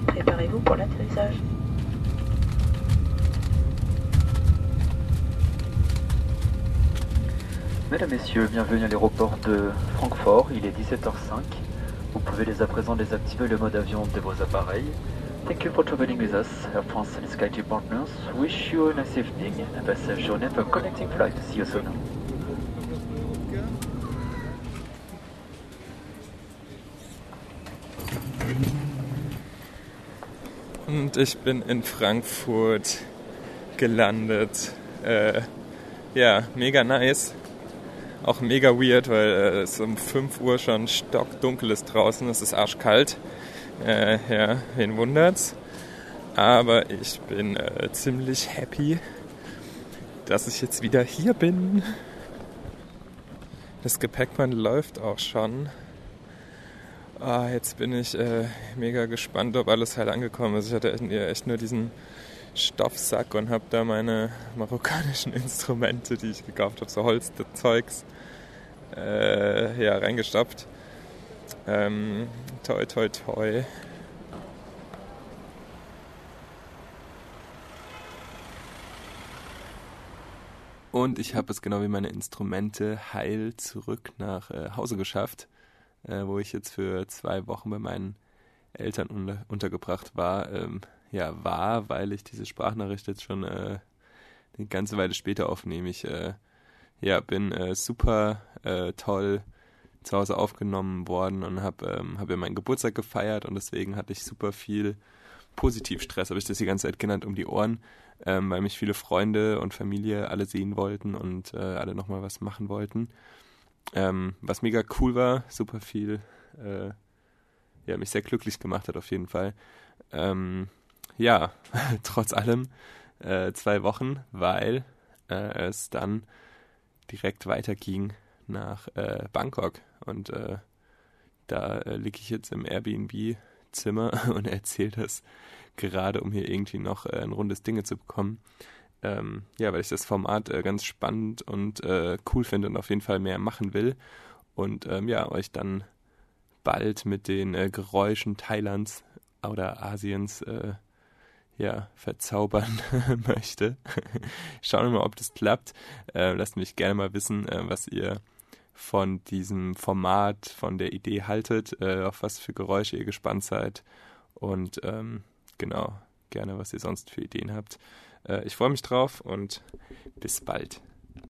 préparez-vous pour l'atterrissage. Mesdames, Messieurs, bienvenue à l'aéroport de Francfort. Il est 17h05. Vous pouvez dès à présent désactiver le mode avion de vos appareils. Thank you for traveling with us. Air France and partners wish you a nice evening and a journey for connecting flight. See you soon. Und ich bin in Frankfurt gelandet. Äh, ja, mega nice. Auch mega weird, weil äh, es um 5 Uhr schon stockdunkel ist draußen. Es ist arschkalt. Äh, ja, wen wundert's? Aber ich bin äh, ziemlich happy, dass ich jetzt wieder hier bin. Das Gepäckband läuft auch schon. Ah, jetzt bin ich äh, mega gespannt, ob alles heil angekommen ist. Ich hatte echt nur diesen Stoffsack und habe da meine marokkanischen Instrumente, die ich gekauft habe, so Holzzeugs, äh, ja, reingestopft. Ähm, toi, toi, toi. Und ich habe es genau wie meine Instrumente heil zurück nach äh, Hause geschafft äh, wo ich jetzt für zwei Wochen bei meinen Eltern un untergebracht war, ähm, ja, war, weil ich diese Sprachnachricht jetzt schon äh, eine ganze Weile später aufnehme. Ich äh, ja, bin äh, super äh, toll zu Hause aufgenommen worden und habe ähm, hab ja meinen Geburtstag gefeiert und deswegen hatte ich super viel Positivstress, habe ich das die ganze Zeit genannt, um die Ohren, ähm, weil mich viele Freunde und Familie alle sehen wollten und äh, alle nochmal was machen wollten. Ähm, was mega cool war, super viel, äh, ja, mich sehr glücklich gemacht hat auf jeden Fall. Ähm, ja, trotz allem äh, zwei Wochen, weil äh, es dann direkt weiterging nach äh, Bangkok und äh, da äh, liege ich jetzt im Airbnb-Zimmer und erzähle das gerade, um hier irgendwie noch äh, ein rundes Dinge zu bekommen ähm, ja, weil ich das Format äh, ganz spannend und äh, cool finde und auf jeden Fall mehr machen will. Und ähm, ja, euch dann bald mit den äh, Geräuschen Thailands oder Asiens äh, ja, verzaubern möchte. Schauen wir mal, ob das klappt. Äh, lasst mich gerne mal wissen, äh, was ihr von diesem Format, von der Idee haltet, äh, auf was für Geräusche ihr gespannt seid und ähm, genau, gerne, was ihr sonst für Ideen habt. Äh, ich freue mich drauf und bis bald.